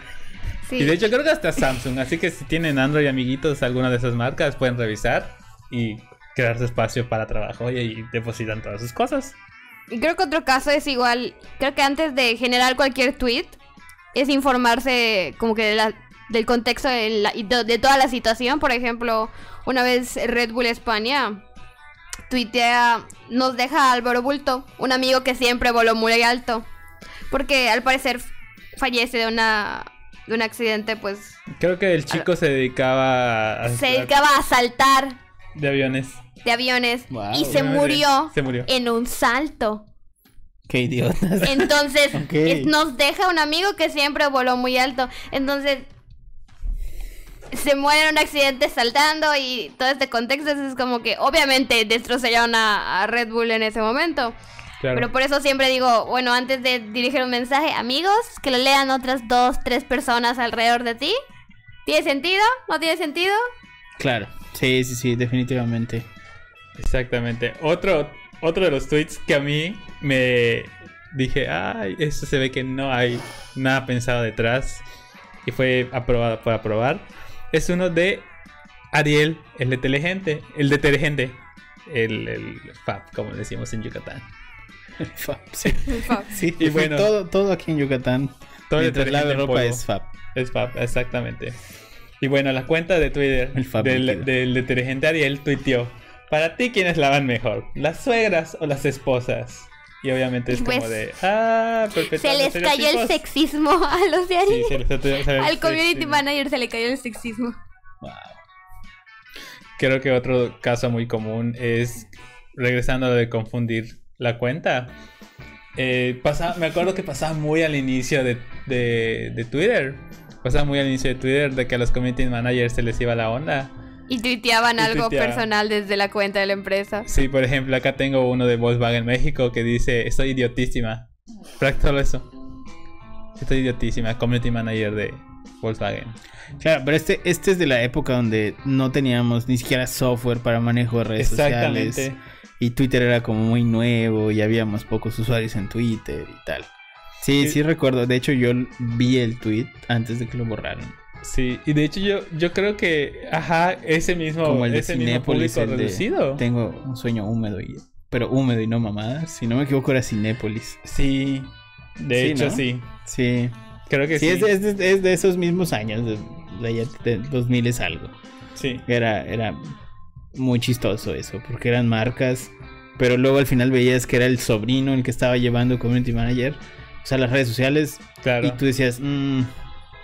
sí. Y de hecho creo que hasta Samsung. Así que si tienen Android amiguitos, alguna de esas marcas, pueden revisar y crear su espacio para trabajo y, y depositan todas sus cosas. Y creo que otro caso es igual, creo que antes de generar cualquier tweet, es informarse como que del contexto de, de, toda la situación. Por ejemplo, una vez Red Bull España tuitea, nos deja Álvaro Bulto, un amigo que siempre voló muy alto, porque al parecer fallece de una de un accidente, pues... Creo que el chico se dedicaba a... Se dedicaba a saltar. De aviones de aviones y se murió, en un salto. Qué idiota. Entonces, [laughs] nos deja un amigo que siempre voló muy alto. Entonces, se muere en un accidente saltando y todo este contexto es como que obviamente destrozaron a, a Red Bull en ese momento. Pero por eso siempre digo, bueno, antes de dirigir un mensaje, amigos, que lo lean otras dos, tres personas alrededor de ti. ¿Tiene sentido? ¿No tiene sentido? Claro, sí, sí, sí, definitivamente. Exactamente. Otro, otro de los tweets que a mí me dije, ay, esto se ve que no hay nada pensado detrás y fue aprobado por aprobar. Es uno de Ariel, el detergente, el detergente, el, el FAB, como decimos en Yucatán. El [laughs] FAB, sí. sí [laughs] y bueno, todo, todo aquí en Yucatán. Todo mientras la ropa es FAB. Es FAB, exactamente. Y bueno, la cuenta de Twitter del, del detergente Ariel tuiteó para ti, ¿quiénes lavan mejor? ¿Las suegras o las esposas? Y obviamente es como pues, de. Ah, Se les cayó el sexismo [laughs] a los de Ari. Sí, Al community manager se le cayó el sexismo. Wow. Creo que otro caso muy común es. Regresando a lo de confundir la cuenta. Eh, me acuerdo que pasaba muy al inicio de, de, de Twitter. Pasaba muy al inicio de Twitter de que a los community managers se les iba la onda. Y tuiteaban algo personal desde la cuenta de la empresa. Sí, por ejemplo, acá tengo uno de Volkswagen México que dice, estoy idiotísima. Prácticamente eso. Estoy idiotísima, community manager de Volkswagen. Claro, pero este, este es de la época donde no teníamos ni siquiera software para manejo de redes sociales. Y Twitter era como muy nuevo y habíamos pocos usuarios en Twitter y tal. Sí, sí, sí recuerdo. De hecho, yo vi el tweet antes de que lo borraran. Sí, y de hecho yo, yo creo que, ajá, ese mismo, Como el ese mismo público reducido. tengo un sueño húmedo, y, pero húmedo y no mamadas. Si no me equivoco era Cinépolis. Sí, de hecho sí. Sí. Creo que sí. Sí, es, de- es de, es de esos mismos años, de, de, allá de 2000 es algo. Sí. Era, era muy chistoso eso, porque eran marcas, pero luego al final veías que era el sobrino el que estaba llevando Community Manager, o sea, las redes sociales, Claro. y tú decías, "Mm,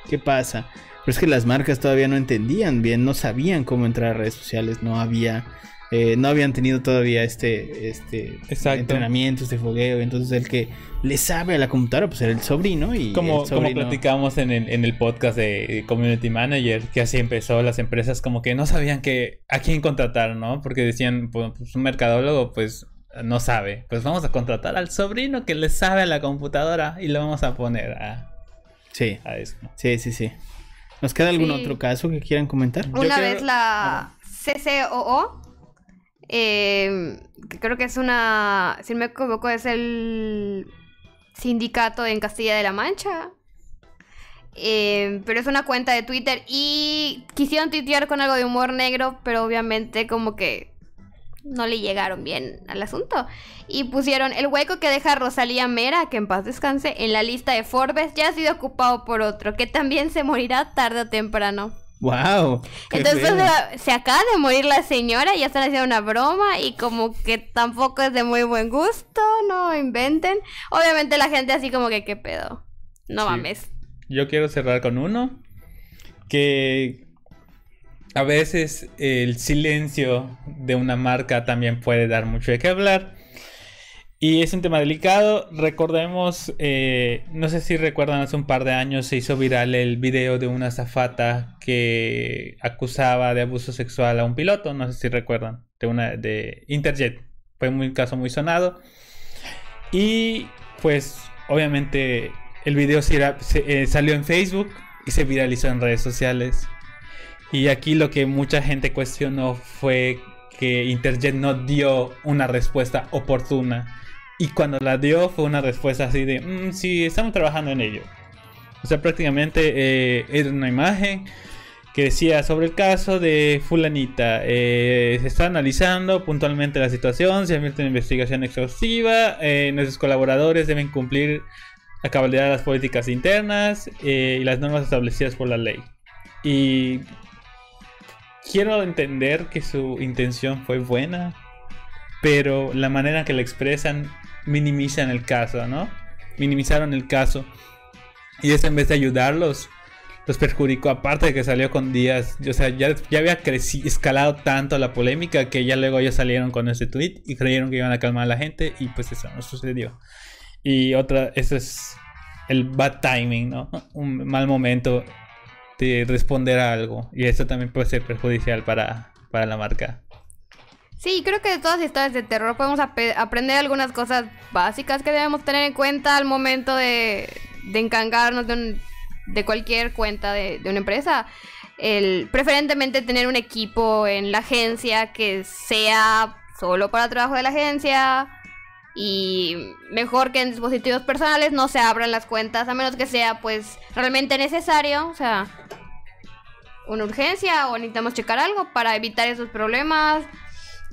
¿qué pasa? Pero es que las marcas todavía no entendían bien, no sabían cómo entrar a redes sociales, no había, eh, no habían tenido todavía este, este Exacto. entrenamiento, este fogueo, entonces el que le sabe a la computadora, pues era el sobrino y Como, el como sobrino- platicamos en el, en el podcast de Community Manager, que así empezó las empresas como que no sabían que a quién contratar, ¿no? Porque decían, pues pues, un mercadólogo pues no sabe, pues vamos a contratar al sobrino que le sabe a la computadora y lo vamos a poner a, Sí, a eso. sí, sí, sí. ¿Nos queda algún Sí. otro caso que quieran comentar? Una vez la CCOO, eh, que creo que es una, si no me equivoco, es el sindicato en Castilla de la Mancha. Eh, pero es una cuenta de Twitter y quisieron tuitear con algo de humor negro, pero obviamente como que no le llegaron bien al asunto. Y pusieron el hueco que deja Rosalía Mera, que en paz descanse, en la lista de Forbes ya ha sido ocupado por otro, que también se morirá tarde o temprano. ¡Wow! Entonces eh, se acaba de morir la señora y ya están haciendo una broma y como que tampoco es de muy buen gusto, no inventen. Obviamente la gente así como que qué pedo. No Sí. mames. Yo quiero cerrar con uno que a veces el silencio de una marca también puede dar mucho de qué hablar. Y es un tema delicado. Recordemos, eh, no sé si recuerdan, hace un par de años se hizo viral el video de una azafata que acusaba de abuso sexual a un piloto. No sé si recuerdan, de una de Interjet. Fue un caso muy sonado. Y pues, obviamente, el video se eh, salió en Facebook y se viralizó en redes sociales. Y aquí lo que mucha gente cuestionó fue que Interjet no dio una respuesta oportuna. Y cuando la dio fue una respuesta así de, "Mm, sí, estamos trabajando en ello. O sea, prácticamente eh, era una imagen que decía sobre el caso de fulanita. eh, se está analizando puntualmente la situación, se advierte una investigación exhaustiva, eh, nuestros colaboradores deben cumplir a cabalidad las políticas internas eh, y las normas establecidas por la ley. Y quiero entender que su intención fue buena, pero la manera que la expresan minimizan el caso, ¿no? Minimizaron el caso. Y eso en vez de ayudarlos, los perjudicó. Aparte de que salió con días, o sea, ya, ya había escalado tanto la polémica que ya luego ellos salieron con ese tweet y creyeron que iban a calmar a la gente y pues eso no sucedió. Y otra, eso es el bad timing, ¿no? [laughs] Un mal momento de responder a algo. Y eso también puede ser perjudicial para, para la marca. Sí, creo que de todas las historias de terror podemos aprender algunas cosas básicas que debemos tener en cuenta al momento de, de encargarnos de, un- de cualquier cuenta de, de una empresa. El, preferentemente tener un equipo en la agencia que sea solo para trabajo de la agencia. Y mejor que en dispositivos personales no se abran las cuentas a menos que sea pues realmente necesario. O sea, una urgencia o necesitamos checar algo para evitar esos problemas.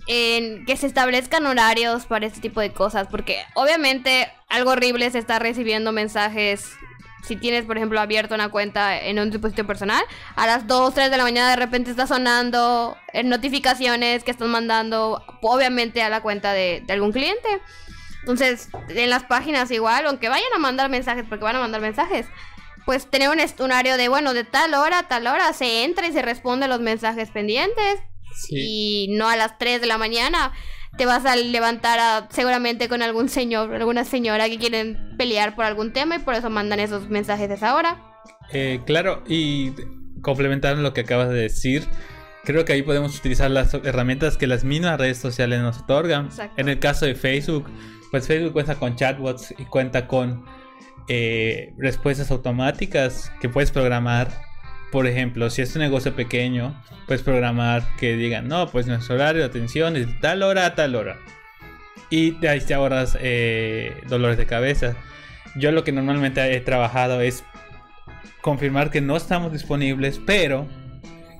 En que se establezcan horarios para este tipo de cosas. Porque obviamente algo horrible es estar recibiendo mensajes. Si tienes, por ejemplo, abierto una cuenta en un dispositivo personal, a las 2, 3 de la mañana de repente está sonando eh, notificaciones que están mandando, obviamente, a la cuenta de algún cliente. Entonces, en las páginas igual, aunque vayan a mandar mensajes, porque van a mandar mensajes, pues tener un horario de, bueno, de tal hora a tal hora se entra y se responde los mensajes pendientes y no a las 3 de la mañana te vas a levantar a- seguramente con algún señor, alguna señora que quieren pelear por algún tema y por eso mandan esos mensajes a esa hora. Eh, claro, y complementando lo que acabas de decir, creo que ahí podemos utilizar las herramientas que las mismas redes sociales nos otorgan. Exacto. En el caso de Facebook, pues Facebook cuenta con chatbots y cuenta con eh, respuestas automáticas que puedes programar. Por ejemplo, si es un negocio pequeño, puedes programar que digan, no, pues nuestro horario de atención es tal hora tal hora. Y ahí te ahorras eh, dolores de cabeza. Yo lo que normalmente he trabajado es confirmar que no estamos disponibles, pero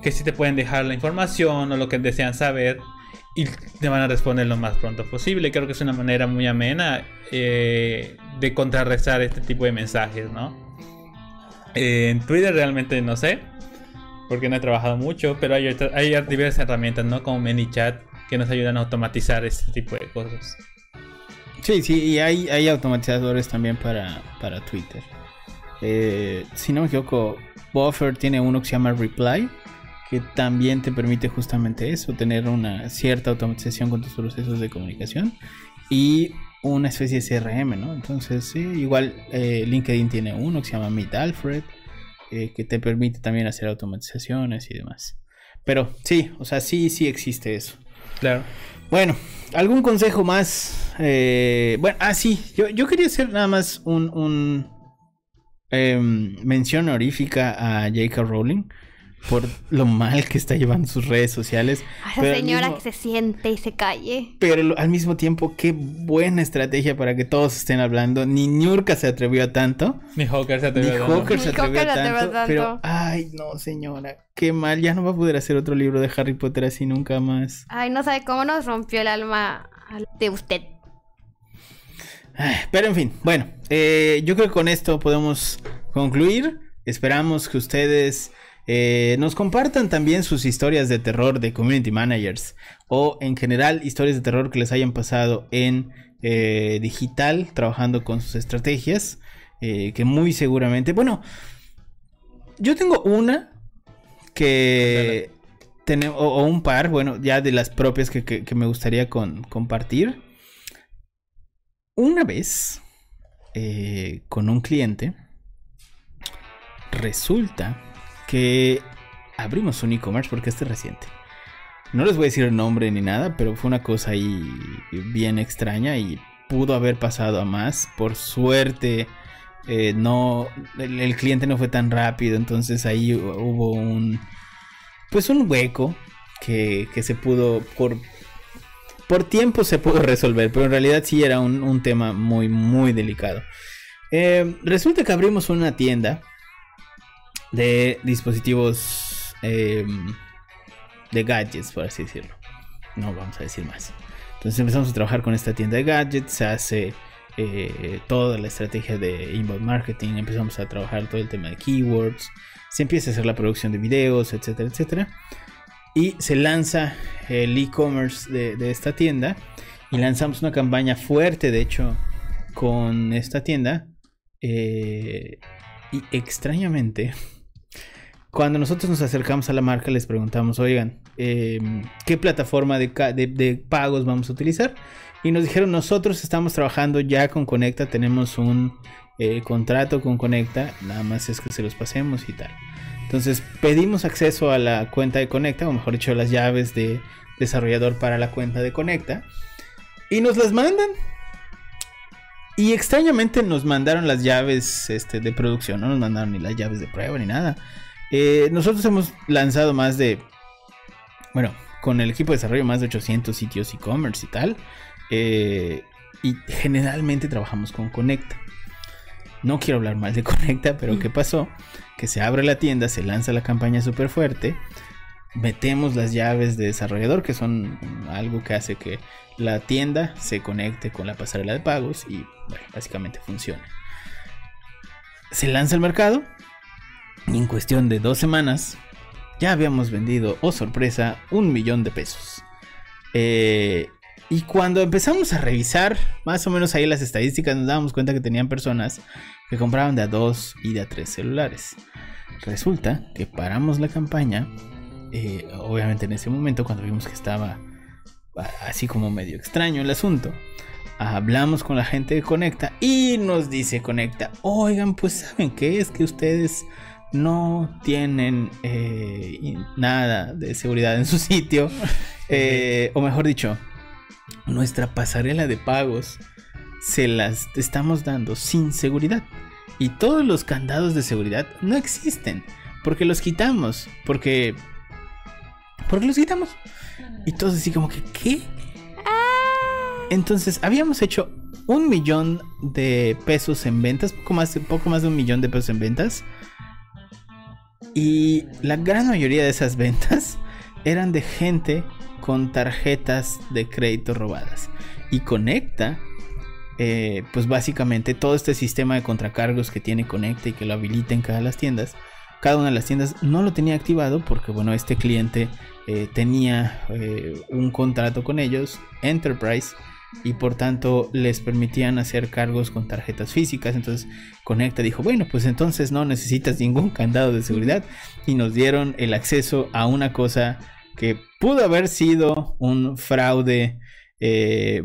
que sí te pueden dejar la información o lo que desean saber y te van a responder lo más pronto posible. Creo que es una manera muy amena eh, de contrarrestar este tipo de mensajes, ¿no? Eh, en Twitter realmente no sé, porque no he trabajado mucho, pero hay, hay diversas herramientas, ¿no? Como ManyChat, que nos ayudan a automatizar este tipo de cosas. Sí, sí, y hay, hay automatizadores también para, para Twitter. Eh, si no me equivoco, Buffer tiene uno que se llama Reply, que también te permite justamente eso, tener una cierta automatización con tus procesos de comunicación y una especie de CRM, ¿no? Entonces, sí, igual eh, LinkedIn tiene uno que se llama Meet Alfred, eh, que te permite también hacer automatizaciones y demás. Pero sí, o sea, sí, sí existe eso. Claro. Bueno, ¿algún consejo más? Eh, bueno, ah, sí, yo, yo quería hacer nada más un, un em, mención honorífica a J.K. Rowling por lo mal que está llevando sus redes sociales. A esa señora mismo- que se siente y se calle. Pero al mismo tiempo, qué buena estrategia para que todos estén hablando. Ni Niurka se atrevió a tanto. Ni Hawker se Ni atrevió a darlo. Hawker se Ni atrevió a Hawker se atrevió tanto. a Pero, tanto. ay, no, señora. Qué mal. Ya no va a poder hacer otro libro de Harry Potter así nunca más. Ay, no sabe cómo nos rompió el alma de usted. Ay, Pero en fin, bueno, eh, yo creo que con esto podemos concluir. Esperamos que ustedes eh, nos compartan también sus historias de terror de community managers o en general historias de terror que les hayan pasado en eh, digital trabajando con sus estrategias. eh, que muy seguramente, bueno, yo tengo una que tenemos, o, o un par, bueno, ya de las propias que, que- que me gustaría con- compartir. Una vez, con un cliente, resulta que abrimos un e-commerce porque este es reciente. No les voy a decir el nombre ni nada, pero fue una cosa ahí bien extraña y pudo haber pasado a más. Por suerte, eh, no, el, cliente no fue tan rápido, entonces ahí hu- hubo un, pues un hueco que, que se pudo por por tiempo se pudo [laughs] resolver, pero en realidad sí era un, un tema muy, muy delicado. Eh, resulta que abrimos una tienda de dispositivos eh, de gadgets, por así decirlo. No vamos a decir más. Entonces empezamos a trabajar con esta tienda de gadgets, se hace eh, toda la estrategia de inbound marketing, empezamos a trabajar todo el tema de keywords, se empieza a hacer la producción de videos, etcétera, etcétera. Y se lanza el e-commerce de, de esta tienda. Y lanzamos una campaña fuerte, de hecho, con esta tienda. Eh, y extrañamente, cuando nosotros nos acercamos a la marca, les preguntamos, oigan, eh, ¿qué plataforma de- de pagos vamos a utilizar? Y nos dijeron, nosotros estamos trabajando ya con Conecta, tenemos un eh, contrato con Conecta, nada más es que se los pasemos y tal. Entonces pedimos acceso a la cuenta de Conecta, o mejor dicho, las llaves de desarrollador para la cuenta de Conecta. Y nos las mandan. Y extrañamente nos mandaron las llaves este, de producción, no nos mandaron ni las llaves de prueba ni nada. Eh, nosotros hemos lanzado más de, bueno, con el equipo de desarrollo más de 800 sitios e-commerce y tal. Eh, y generalmente trabajamos con Conecta. No quiero hablar mal de Conecta, pero ¿qué pasó? Que se abre la tienda, se lanza la campaña súper fuerte, metemos las llaves de desarrollador, que son algo que hace que la tienda se conecte con la pasarela de pagos y bueno, básicamente funcione. Se lanza al mercado y en cuestión de dos semanas ya habíamos vendido, oh sorpresa, un millón de pesos. Eh, y cuando empezamos a revisar más o menos ahí las estadísticas, nos dábamos cuenta que tenían personas que compraban de a dos y de a tres celulares. Resulta que paramos la campaña, eh, obviamente en ese momento cuando vimos que estaba a- así como medio extraño el asunto, hablamos con la gente de Conecta y nos dice Conecta, oigan, pues saben qué es que ustedes no tienen eh, nada de seguridad en su [laughs] sitio, Eh, o mejor dicho, nuestra pasarela de pagos se las estamos dando sin seguridad. Y todos los candados de seguridad no existen. Porque los quitamos. Porque... Porque los quitamos. Y todos así como que, ¿qué? Entonces, habíamos hecho un millón de pesos en ventas. Poco más, poco más de un millón de pesos en ventas. Y la gran mayoría de esas ventas [laughs] eran de gente con tarjetas de crédito robadas. Y Conecta eh, pues básicamente todo este sistema de contracargos que tiene Conecta y que lo habilita en cada las tiendas, cada una de las tiendas no lo tenía activado porque bueno, este cliente eh, tenía eh, un contrato con ellos, Enterprise, y por tanto les permitían hacer cargos con tarjetas físicas. Entonces Conecta dijo, bueno, pues entonces no necesitas ningún candado de seguridad y nos dieron el acceso a una cosa que pudo haber sido un fraude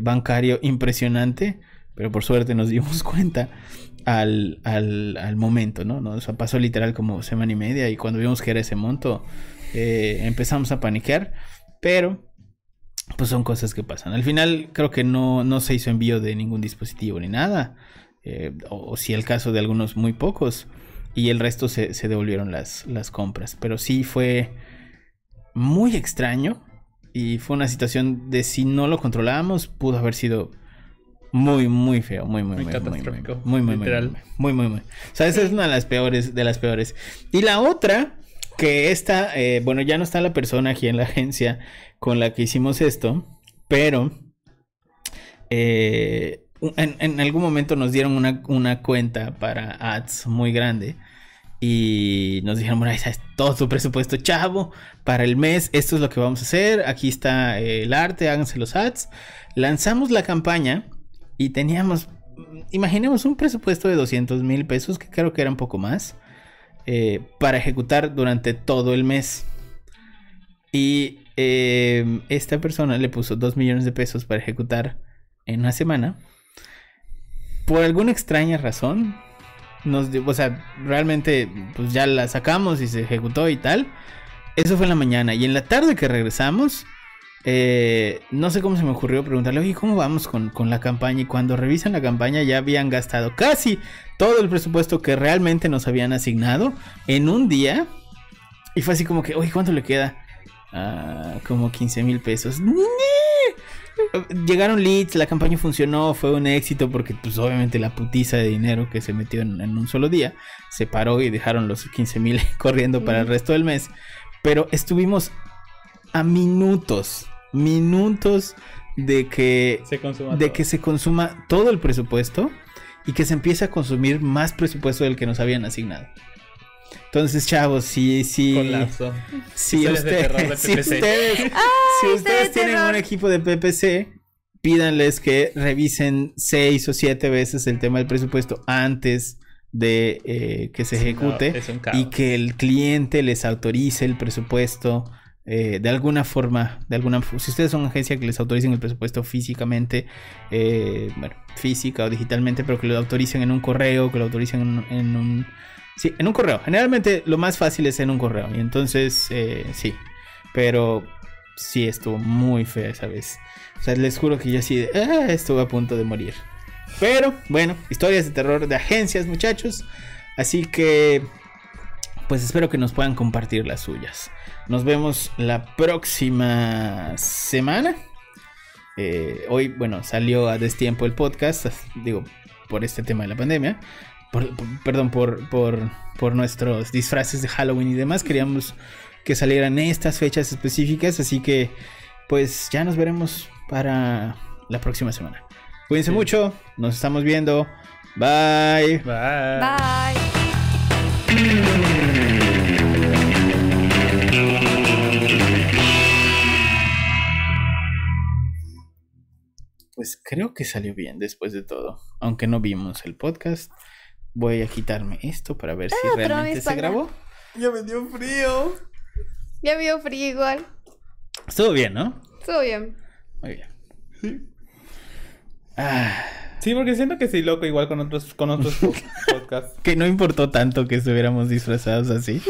bancario impresionante pero por suerte nos dimos [laughs] cuenta al, al, momento, ¿no? ¿no? O sea, pasó literal como semana y media y cuando vimos que era ese monto, eh, empezamos a paniquear, pero pues son cosas que pasan. Al final creo que no, no se hizo envío de ningún dispositivo ni nada, eh, o, si el caso de algunos muy pocos, y el resto se, se devolvieron las, las compras, pero sí fue muy extraño y fue una situación de si no lo controlábamos, pudo haber sido muy, muy feo, muy, muy, muy, muy, muy, muy, muy, muy, muy, muy, O sea, esa es una de las peores, de las peores. Y la otra, que esta, eh, bueno, ya no está la persona aquí en la agencia con la que hicimos esto, pero eh, en, algún momento nos dieron una, una cuenta para ads muy grande. Y nos dijeron, bueno, está todo tu presupuesto, chavo, para el mes, esto es lo que vamos a hacer, aquí está el arte, háganse los ads. Lanzamos la campaña y teníamos, imaginemos un presupuesto de 200 mil pesos, que creo que era un poco más, eh, para ejecutar durante todo el mes. Y eh, esta persona le puso 2 millones de pesos para ejecutar en una semana. Por alguna extraña razón, nos, o sea, realmente pues ya la sacamos y se ejecutó y tal. Eso fue en la mañana. Y en la tarde que regresamos, eh, no sé cómo se me ocurrió preguntarle, oye, ¿cómo vamos con, la campaña? Y cuando revisan la campaña ya habían gastado casi todo el presupuesto que realmente nos habían asignado en un día. Y fue así como que, oye, ¿cuánto le queda? Ah, como 15 mil pesos. Llegaron leads, la campaña funcionó, fue un éxito porque pues obviamente la putiza de dinero que se metió en, en un solo día se paró y dejaron los 15 mil [laughs] corriendo para el resto del mes. Pero estuvimos a minutos minutos de que se consuma, de que se consuma todo el presupuesto y que se empiece a consumir más presupuesto del que nos habían asignado. Entonces, chavos, si, si, si, usted, si ustedes, [laughs] si ustedes [laughs] tienen un equipo de PPC, pídanles que revisen seis o siete veces el tema del presupuesto antes de eh, que se ejecute y que el cliente les autorice el presupuesto eh, de alguna forma, de alguna si ustedes son una agencia que les autoricen el presupuesto físicamente, eh, bueno, física o digitalmente, pero que lo autoricen en un correo, que lo autoricen en, un... Sí, en un correo. Generalmente lo más fácil es en un correo. Y entonces, eh, sí. Pero sí estuvo muy fea esa vez. O sea, les juro que yo sí ah, estuve a punto de morir. Pero bueno, historias de terror de agencias, muchachos. Así que, pues espero que nos puedan compartir las suyas. Nos vemos la próxima semana. Eh, hoy, bueno, salió a destiempo el podcast, digo, por este tema de la pandemia. perdón, por, por, nuestros disfraces de Halloween y demás. Queríamos que salieran estas fechas específicas, así que pues ya nos veremos para la próxima semana. Cuídense mucho, nos estamos viendo. Bye. Bye. Bye. Pues creo que salió bien después de todo. Aunque no vimos el podcast. Voy a quitarme esto para ver si ah, realmente se grabó. Ya me dio frío. Ya me dio frío igual. Estuvo bien, ¿no? Estuvo bien. Muy bien. Sí. Ah. Sí, porque siento que sí, loco, igual con otros, con otros [laughs] podcasts. que no importó tanto que estuviéramos disfrazados así.